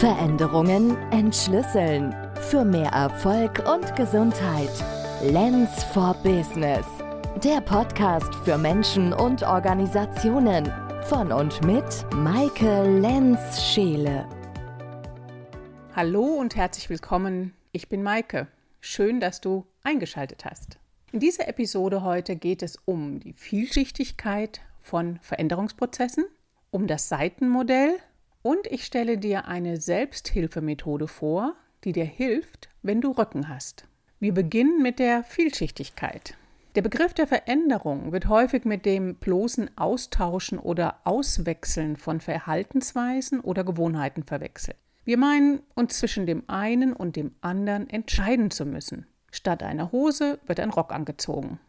Veränderungen entschlüsseln. Für mehr Erfolg und Gesundheit. Lens for Business. Der Podcast für Menschen und Organisationen. Von und mit Maike Lenz-Scheele. Hallo und herzlich willkommen. Ich bin Maike. Schön, dass du eingeschaltet hast. In dieser Episode heute geht es um die Vielschichtigkeit von Veränderungsprozessen, um das Seitenmodell und ich stelle dir eine Selbsthilfemethode vor, die dir hilft, wenn du Rücken hast. Wir beginnen mit der Vielschichtigkeit. Der Begriff der Veränderung wird häufig mit dem bloßen Austauschen oder Auswechseln von Verhaltensweisen oder Gewohnheiten verwechselt. Wir meinen, uns zwischen dem einen und dem anderen entscheiden zu müssen. Statt einer Hose wird ein Rock angezogen.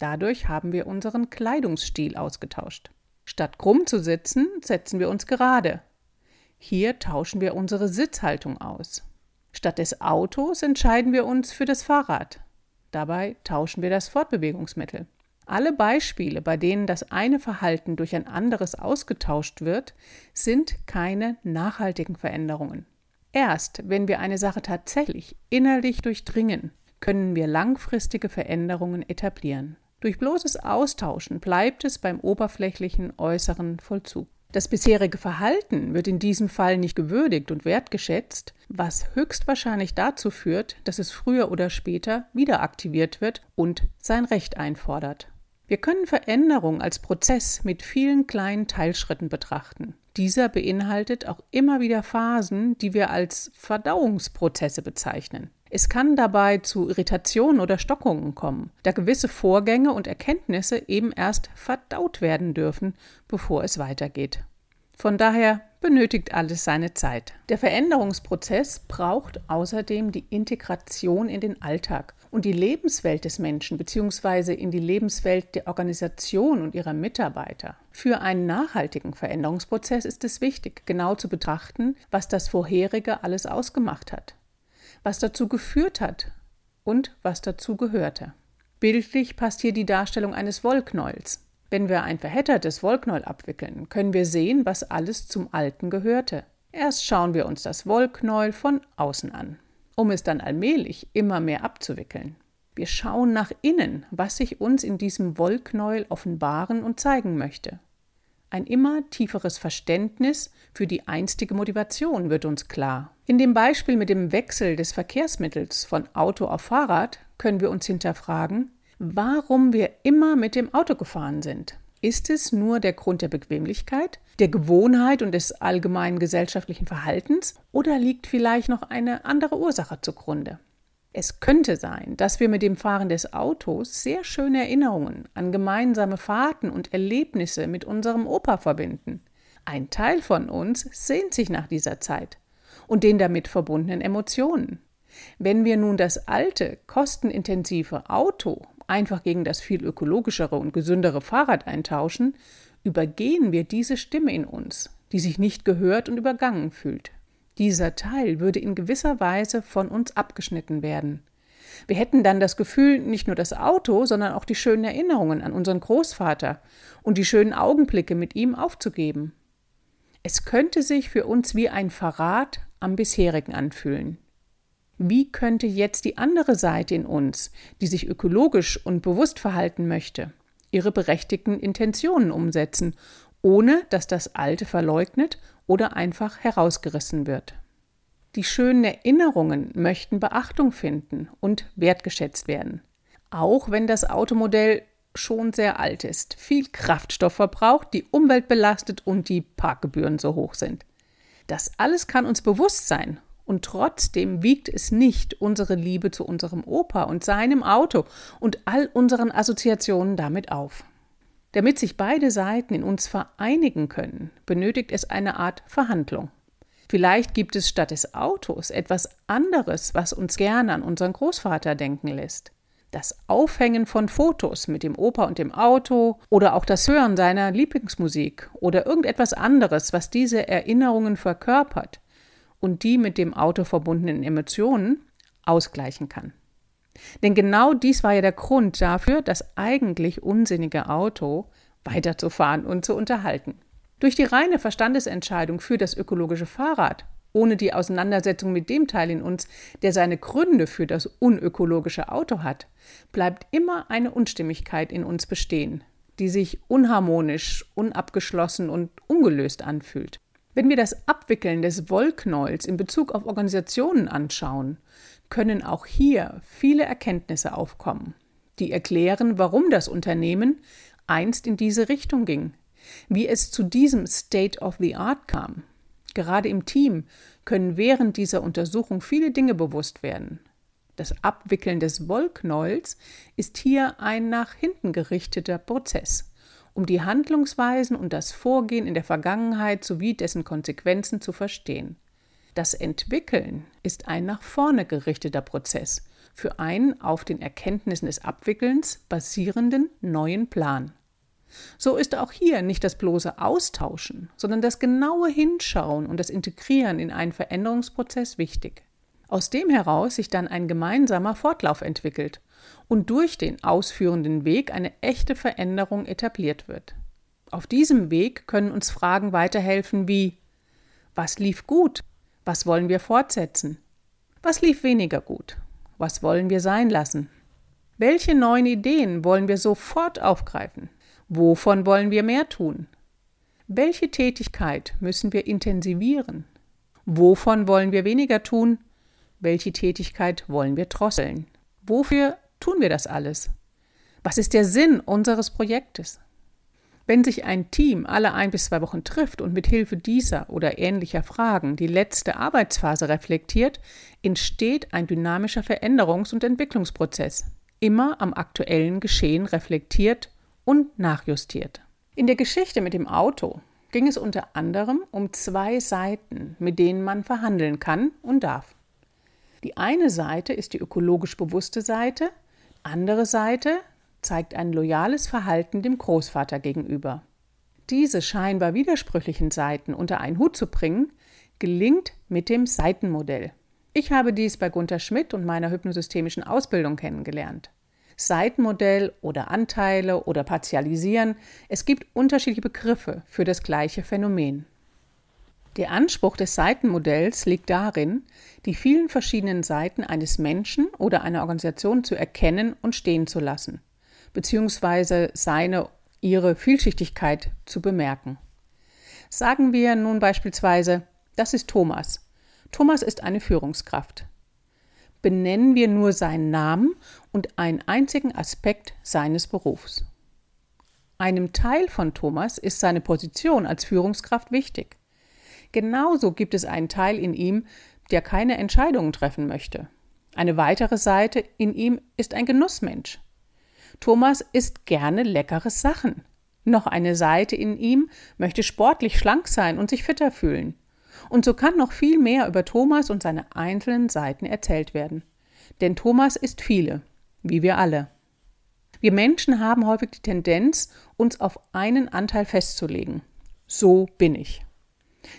Dadurch haben wir unseren Kleidungsstil ausgetauscht. Statt krumm zu sitzen, setzen wir uns gerade. Hier tauschen wir unsere Sitzhaltung aus. Statt des Autos entscheiden wir uns für das Fahrrad. Dabei tauschen wir das Fortbewegungsmittel. Alle Beispiele, bei denen das eine Verhalten durch ein anderes ausgetauscht wird, sind keine nachhaltigen Veränderungen. Erst wenn wir eine Sache tatsächlich innerlich durchdringen, können wir langfristige Veränderungen etablieren. Durch bloßes Austauschen bleibt es beim oberflächlichen äußeren Vollzug. Das bisherige Verhalten wird in diesem Fall nicht gewürdigt und wertgeschätzt, was höchstwahrscheinlich dazu führt, dass es früher oder später wieder aktiviert wird und sein Recht einfordert. Wir können Veränderung als Prozess mit vielen kleinen Teilschritten betrachten. Dieser beinhaltet auch immer wieder Phasen, die wir als Verdauungsprozesse bezeichnen. Es kann dabei zu Irritationen oder Stockungen kommen, da gewisse Vorgänge und Erkenntnisse eben erst verdaut werden dürfen, bevor es weitergeht. Von daher benötigt alles seine Zeit. Der Veränderungsprozess braucht außerdem die Integration in den Alltag und die Lebenswelt des Menschen bzw. in die Lebenswelt der Organisation und ihrer Mitarbeiter. Für einen nachhaltigen Veränderungsprozess ist es wichtig, genau zu betrachten, was das vorherige alles ausgemacht hat was dazu geführt hat und was dazu gehörte. Bildlich passt hier die Darstellung eines Wollknäuels. Wenn wir ein verhättertes Wollknäuel abwickeln, können wir sehen, was alles zum Alten gehörte. Erst schauen wir uns das Wollknäuel von außen an, um es dann allmählich immer mehr abzuwickeln. Wir schauen nach innen, was sich uns in diesem Wollknäuel offenbaren und zeigen möchte. Ein immer tieferes Verständnis für die einstige Motivation wird uns klar. In dem Beispiel mit dem Wechsel des Verkehrsmittels von Auto auf Fahrrad können wir uns hinterfragen, warum wir immer mit dem Auto gefahren sind. Ist es nur der Grund der Bequemlichkeit, der Gewohnheit und des allgemeinen gesellschaftlichen Verhaltens oder liegt vielleicht noch eine andere Ursache zugrunde? Es könnte sein, dass wir mit dem Fahren des Autos sehr schöne Erinnerungen an gemeinsame Fahrten und Erlebnisse mit unserem Opa verbinden. Ein Teil von uns sehnt sich nach dieser Zeit und den damit verbundenen Emotionen. Wenn wir nun das alte, kostenintensive Auto einfach gegen das viel ökologischere und gesündere Fahrrad eintauschen, übergehen wir diese Stimme in uns, die sich nicht gehört und übergangen fühlt. Dieser Teil würde in gewisser Weise von uns abgeschnitten werden. Wir hätten dann das Gefühl, nicht nur das Auto, sondern auch die schönen Erinnerungen an unseren Großvater und die schönen Augenblicke mit ihm aufzugeben. Es könnte sich für uns wie ein Verrat am bisherigen anfühlen. Wie könnte jetzt die andere Seite in uns, die sich ökologisch und bewusst verhalten möchte, ihre berechtigten Intentionen umsetzen, ohne dass das Alte verleugnet oder einfach herausgerissen wird. Die schönen Erinnerungen möchten Beachtung finden und wertgeschätzt werden. Auch wenn das Automodell schon sehr alt ist, viel Kraftstoff verbraucht, die Umwelt belastet und die Parkgebühren so hoch sind. Das alles kann uns bewusst sein und trotzdem wiegt es nicht unsere Liebe zu unserem Opa und seinem Auto und all unseren Assoziationen damit auf. Damit sich beide Seiten in uns vereinigen können, benötigt es eine Art Verhandlung. Vielleicht gibt es statt des Autos etwas anderes, was uns gerne an unseren Großvater denken lässt. Das Aufhängen von Fotos mit dem Opa und dem Auto oder auch das Hören seiner Lieblingsmusik oder irgendetwas anderes, was diese Erinnerungen verkörpert und die mit dem Auto verbundenen Emotionen ausgleichen kann. Denn genau dies war ja der Grund dafür, das eigentlich unsinnige Auto weiterzufahren und zu unterhalten. Durch die reine Verstandesentscheidung für das ökologische Fahrrad ohne die Auseinandersetzung mit dem Teil in uns, der seine Gründe für das unökologische Auto hat, bleibt immer eine Unstimmigkeit in uns bestehen, die sich unharmonisch, unabgeschlossen und ungelöst anfühlt. Wenn wir das Abwickeln des Wollknäuels in Bezug auf Organisationen anschauen, können auch hier viele Erkenntnisse aufkommen, die erklären, warum das Unternehmen einst in diese Richtung ging, wie es zu diesem State of the Art kam. Gerade im Team können während dieser Untersuchung viele Dinge bewusst werden. Das Abwickeln des Wollknäuels ist hier ein nach hinten gerichteter Prozess um die Handlungsweisen und das Vorgehen in der Vergangenheit sowie dessen Konsequenzen zu verstehen. Das Entwickeln ist ein nach vorne gerichteter Prozess für einen auf den Erkenntnissen des Abwickelns basierenden neuen Plan. So ist auch hier nicht das bloße Austauschen, sondern das genaue Hinschauen und das Integrieren in einen Veränderungsprozess wichtig. Aus dem heraus sich dann ein gemeinsamer Fortlauf entwickelt und durch den ausführenden Weg eine echte Veränderung etabliert wird. Auf diesem Weg können uns Fragen weiterhelfen wie Was lief gut? Was wollen wir fortsetzen? Was lief weniger gut? Was wollen wir sein lassen? Welche neuen Ideen wollen wir sofort aufgreifen? Wovon wollen wir mehr tun? Welche Tätigkeit müssen wir intensivieren? Wovon wollen wir weniger tun? Welche Tätigkeit wollen wir drosseln? Wofür tun wir das alles? Was ist der Sinn unseres Projektes? Wenn sich ein Team alle ein bis zwei Wochen trifft und mit Hilfe dieser oder ähnlicher Fragen die letzte Arbeitsphase reflektiert, entsteht ein dynamischer Veränderungs- und Entwicklungsprozess, immer am aktuellen Geschehen reflektiert und nachjustiert. In der Geschichte mit dem Auto ging es unter anderem um zwei Seiten, mit denen man verhandeln kann und darf. Die eine Seite ist die ökologisch bewusste Seite, andere Seite zeigt ein loyales Verhalten dem Großvater gegenüber. Diese scheinbar widersprüchlichen Seiten unter einen Hut zu bringen, gelingt mit dem Seitenmodell. Ich habe dies bei Gunther Schmidt und meiner hypnosystemischen Ausbildung kennengelernt. Seitenmodell oder Anteile oder Partialisieren, es gibt unterschiedliche Begriffe für das gleiche Phänomen. Der Anspruch des Seitenmodells liegt darin, die vielen verschiedenen Seiten eines Menschen oder einer Organisation zu erkennen und stehen zu lassen, beziehungsweise seine, ihre Vielschichtigkeit zu bemerken. Sagen wir nun beispielsweise, das ist Thomas. Thomas ist eine Führungskraft. Benennen wir nur seinen Namen und einen einzigen Aspekt seines Berufs. Einem Teil von Thomas ist seine Position als Führungskraft wichtig. Genauso gibt es einen Teil in ihm, der keine Entscheidungen treffen möchte. Eine weitere Seite in ihm ist ein Genussmensch. Thomas isst gerne leckere Sachen. Noch eine Seite in ihm möchte sportlich schlank sein und sich fitter fühlen. Und so kann noch viel mehr über Thomas und seine einzelnen Seiten erzählt werden. Denn Thomas ist viele, wie wir alle. Wir Menschen haben häufig die Tendenz, uns auf einen Anteil festzulegen. So bin ich.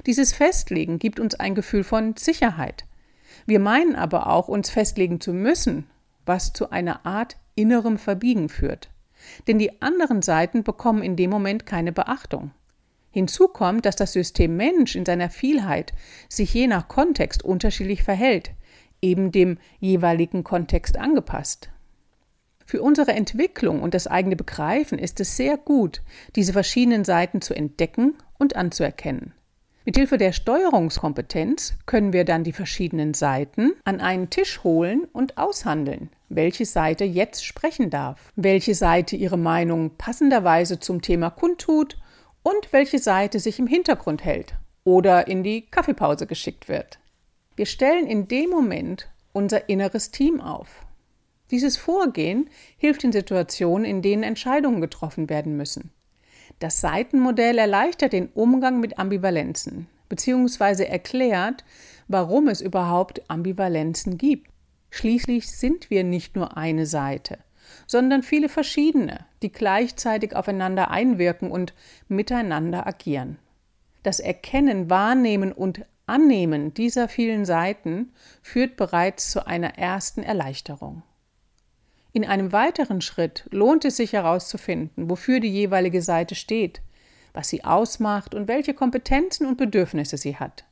Dieses Festlegen gibt uns ein Gefühl von Sicherheit. Wir meinen aber auch, uns festlegen zu müssen, was zu einer Art innerem Verbiegen führt. Denn die anderen Seiten bekommen in dem Moment keine Beachtung. Hinzu kommt, dass das System Mensch in seiner Vielheit sich je nach Kontext unterschiedlich verhält, eben dem jeweiligen Kontext angepasst. Für unsere Entwicklung und das eigene Begreifen ist es sehr gut, diese verschiedenen Seiten zu entdecken und anzuerkennen. Mithilfe der Steuerungskompetenz können wir dann die verschiedenen Seiten an einen Tisch holen und aushandeln, welche Seite jetzt sprechen darf, welche Seite ihre Meinung passenderweise zum Thema kundtut und welche Seite sich im Hintergrund hält oder in die Kaffeepause geschickt wird. Wir stellen in dem Moment unser inneres Team auf. Dieses Vorgehen hilft in Situationen, in denen Entscheidungen getroffen werden müssen. Das Seitenmodell erleichtert den Umgang mit Ambivalenzen bzw. erklärt, warum es überhaupt Ambivalenzen gibt. Schließlich sind wir nicht nur eine Seite, sondern viele verschiedene, die gleichzeitig aufeinander einwirken und miteinander agieren. Das Erkennen, Wahrnehmen und Annehmen dieser vielen Seiten führt bereits zu einer ersten Erleichterung. In einem weiteren Schritt lohnt es sich herauszufinden, wofür die jeweilige Seite steht, was sie ausmacht und welche Kompetenzen und Bedürfnisse sie hat.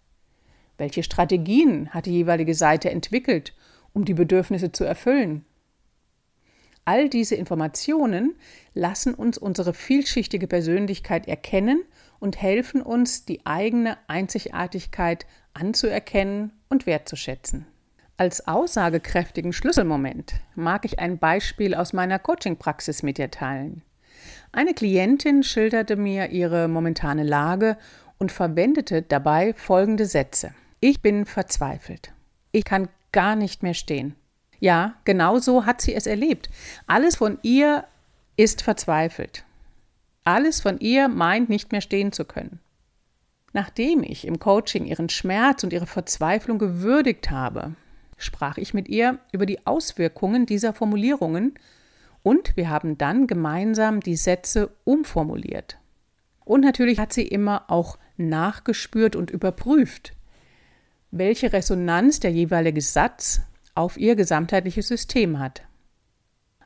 Welche Strategien hat die jeweilige Seite entwickelt, um die Bedürfnisse zu erfüllen? All diese Informationen lassen uns unsere vielschichtige Persönlichkeit erkennen und helfen uns, die eigene Einzigartigkeit anzuerkennen und wertzuschätzen. Als aussagekräftigen Schlüsselmoment mag ich ein Beispiel aus meiner Coaching-Praxis mit dir teilen. Eine Klientin schilderte mir ihre momentane Lage und verwendete dabei folgende Sätze. Ich bin verzweifelt. Ich kann gar nicht mehr stehen. Ja, genau so hat sie es erlebt. Alles von ihr ist verzweifelt. Alles von ihr meint nicht mehr stehen zu können. Nachdem ich im Coaching ihren Schmerz und ihre Verzweiflung gewürdigt habe, sprach ich mit ihr über die Auswirkungen dieser Formulierungen und wir haben dann gemeinsam die Sätze umformuliert. Und natürlich hat sie immer auch nachgespürt und überprüft, welche Resonanz der jeweilige Satz auf ihr gesamtheitliches System hat.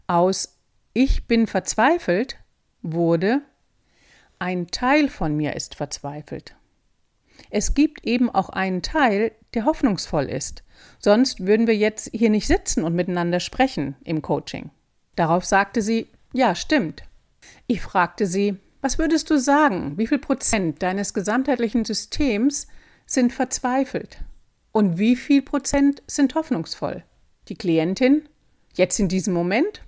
Aus Ich bin verzweifelt wurde ein Teil von mir ist verzweifelt. Es gibt eben auch einen Teil, der hoffnungsvoll ist. Sonst würden wir jetzt hier nicht sitzen und miteinander sprechen im Coaching. Darauf sagte sie, ja, stimmt. Ich fragte sie, was würdest du sagen, wie viel Prozent deines gesamtheitlichen Systems sind verzweifelt? Und wie viel Prozent sind hoffnungsvoll? Die Klientin, jetzt in diesem Moment,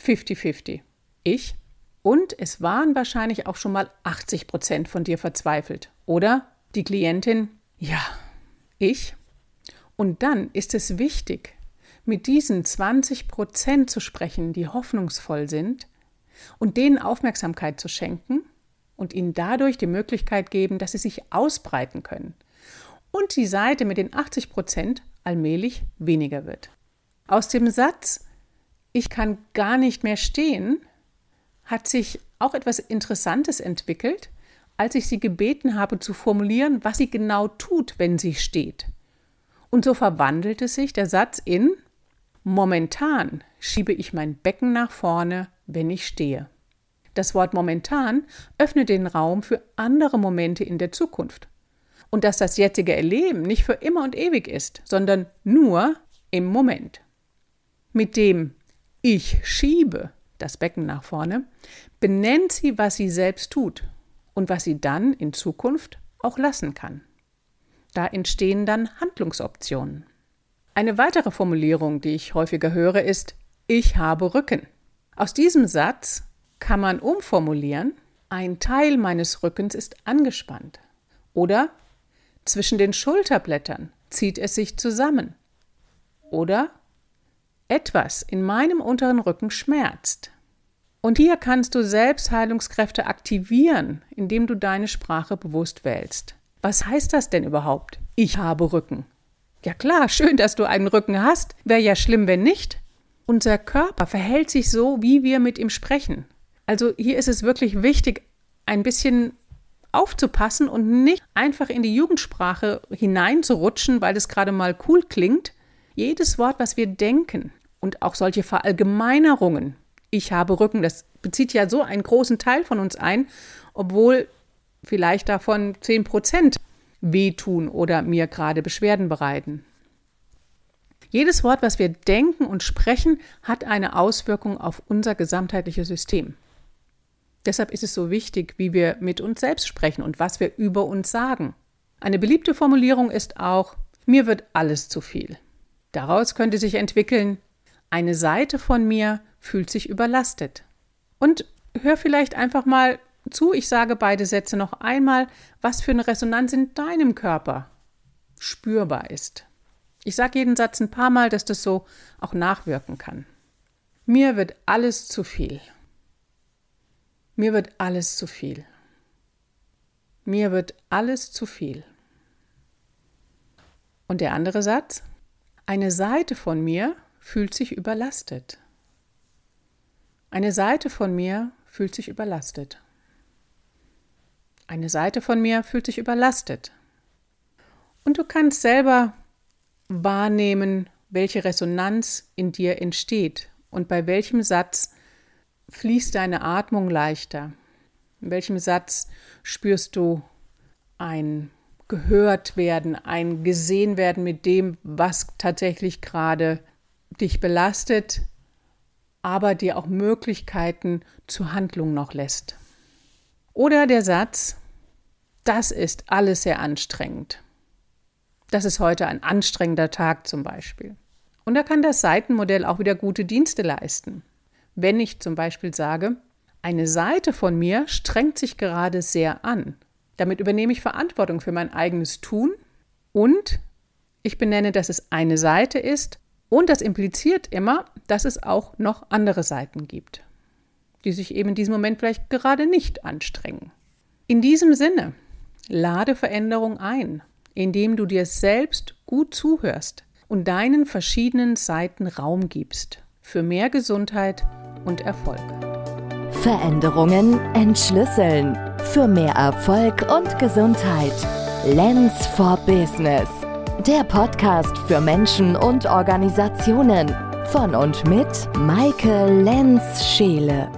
50-50. Ich, und es waren wahrscheinlich auch schon mal 80 Prozent von dir verzweifelt, oder? Die Klientin, ja, ich. Und dann ist es wichtig, mit diesen 20 Prozent zu sprechen, die hoffnungsvoll sind, und denen Aufmerksamkeit zu schenken und ihnen dadurch die Möglichkeit geben, dass sie sich ausbreiten können und die Seite mit den 80 Prozent allmählich weniger wird. Aus dem Satz Ich kann gar nicht mehr stehen hat sich auch etwas Interessantes entwickelt, als ich sie gebeten habe zu formulieren, was sie genau tut, wenn sie steht. Und so verwandelte sich der Satz in Momentan schiebe ich mein Becken nach vorne, wenn ich stehe. Das Wort momentan öffnet den Raum für andere Momente in der Zukunft. Und dass das jetzige Erleben nicht für immer und ewig ist, sondern nur im Moment. Mit dem Ich schiebe das Becken nach vorne, benennt sie, was sie selbst tut und was sie dann in Zukunft auch lassen kann. Da entstehen dann Handlungsoptionen. Eine weitere Formulierung, die ich häufiger höre, ist Ich habe Rücken. Aus diesem Satz kann man umformulieren, ein Teil meines Rückens ist angespannt. Oder zwischen den Schulterblättern zieht es sich zusammen. Oder etwas in meinem unteren Rücken schmerzt. Und hier kannst du Selbstheilungskräfte aktivieren, indem du deine Sprache bewusst wählst. Was heißt das denn überhaupt? Ich habe Rücken. Ja klar, schön, dass du einen Rücken hast. Wäre ja schlimm, wenn nicht. Unser Körper verhält sich so, wie wir mit ihm sprechen. Also hier ist es wirklich wichtig, ein bisschen aufzupassen und nicht einfach in die Jugendsprache hineinzurutschen, weil es gerade mal cool klingt, jedes Wort, was wir denken und auch solche Verallgemeinerungen, ich habe Rücken, das bezieht ja so einen großen Teil von uns ein, obwohl vielleicht davon 10 Prozent wehtun oder mir gerade Beschwerden bereiten. Jedes Wort, was wir denken und sprechen, hat eine Auswirkung auf unser gesamtheitliches System. Deshalb ist es so wichtig, wie wir mit uns selbst sprechen und was wir über uns sagen. Eine beliebte Formulierung ist auch, mir wird alles zu viel. Daraus könnte sich entwickeln, eine Seite von mir fühlt sich überlastet. Und hör vielleicht einfach mal zu, ich sage beide Sätze noch einmal, was für eine Resonanz in deinem Körper spürbar ist. Ich sage jeden Satz ein paar Mal, dass das so auch nachwirken kann. Mir wird alles zu viel. Mir wird alles zu viel. Mir wird alles zu viel. Und der andere Satz? Eine Seite von mir fühlt sich überlastet. Eine Seite von mir fühlt sich überlastet. Eine Seite von mir fühlt sich überlastet. Und du kannst selber wahrnehmen, welche Resonanz in dir entsteht und bei welchem Satz fließt deine Atmung leichter. In welchem Satz spürst du ein gehört werden, ein gesehen werden mit dem, was tatsächlich gerade dich belastet, aber dir auch Möglichkeiten zur Handlung noch lässt. Oder der Satz, das ist alles sehr anstrengend. Das ist heute ein anstrengender Tag zum Beispiel. Und da kann das Seitenmodell auch wieder gute Dienste leisten. Wenn ich zum Beispiel sage, eine Seite von mir strengt sich gerade sehr an. Damit übernehme ich Verantwortung für mein eigenes Tun und ich benenne, dass es eine Seite ist und das impliziert immer, dass es auch noch andere Seiten gibt, die sich eben in diesem Moment vielleicht gerade nicht anstrengen. In diesem Sinne, lade Veränderung ein, indem du dir selbst gut zuhörst und deinen verschiedenen Seiten Raum gibst für mehr Gesundheit und Erfolg. Veränderungen entschlüsseln für mehr Erfolg und Gesundheit. Lens for Business. Der Podcast für Menschen und Organisationen von und mit Maike Lenz-Scheele.